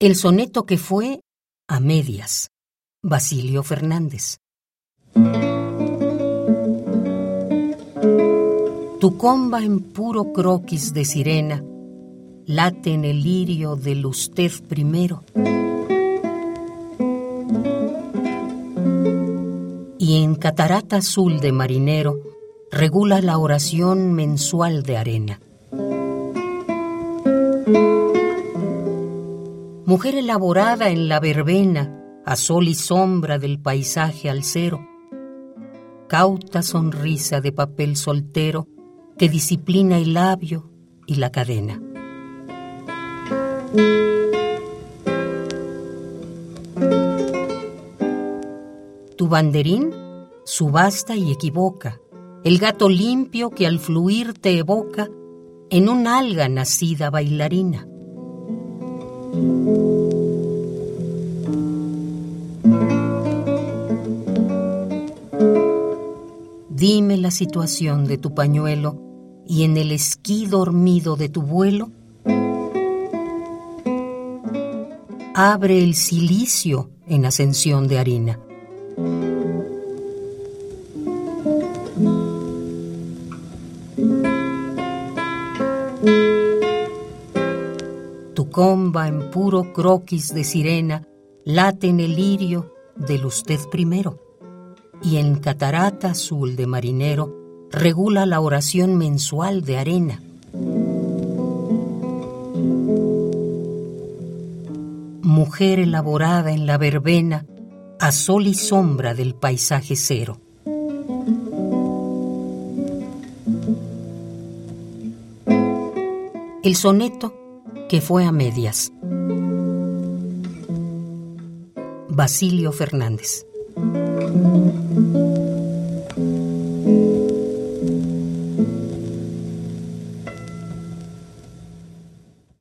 El soneto que fue a medias. Basilio Fernández. Tu comba en puro croquis de sirena late en el lirio del usted primero. Y en catarata azul de marinero regula la oración mensual de arena. Mujer elaborada en la verbena, a sol y sombra del paisaje al cero, cauta sonrisa de papel soltero que disciplina el labio y la cadena. Tu banderín subasta y equivoca, el gato limpio que al fluir te evoca en un alga nacida bailarina. Dime la situación de tu pañuelo y en el esquí dormido de tu vuelo, abre el silicio en ascensión de harina. Tu comba en puro croquis de sirena late en el lirio del usted primero, y en catarata azul de marinero regula la oración mensual de arena. Mujer elaborada en la verbena, a sol y sombra del paisaje cero. El soneto que fue a medias. Basilio Fernández.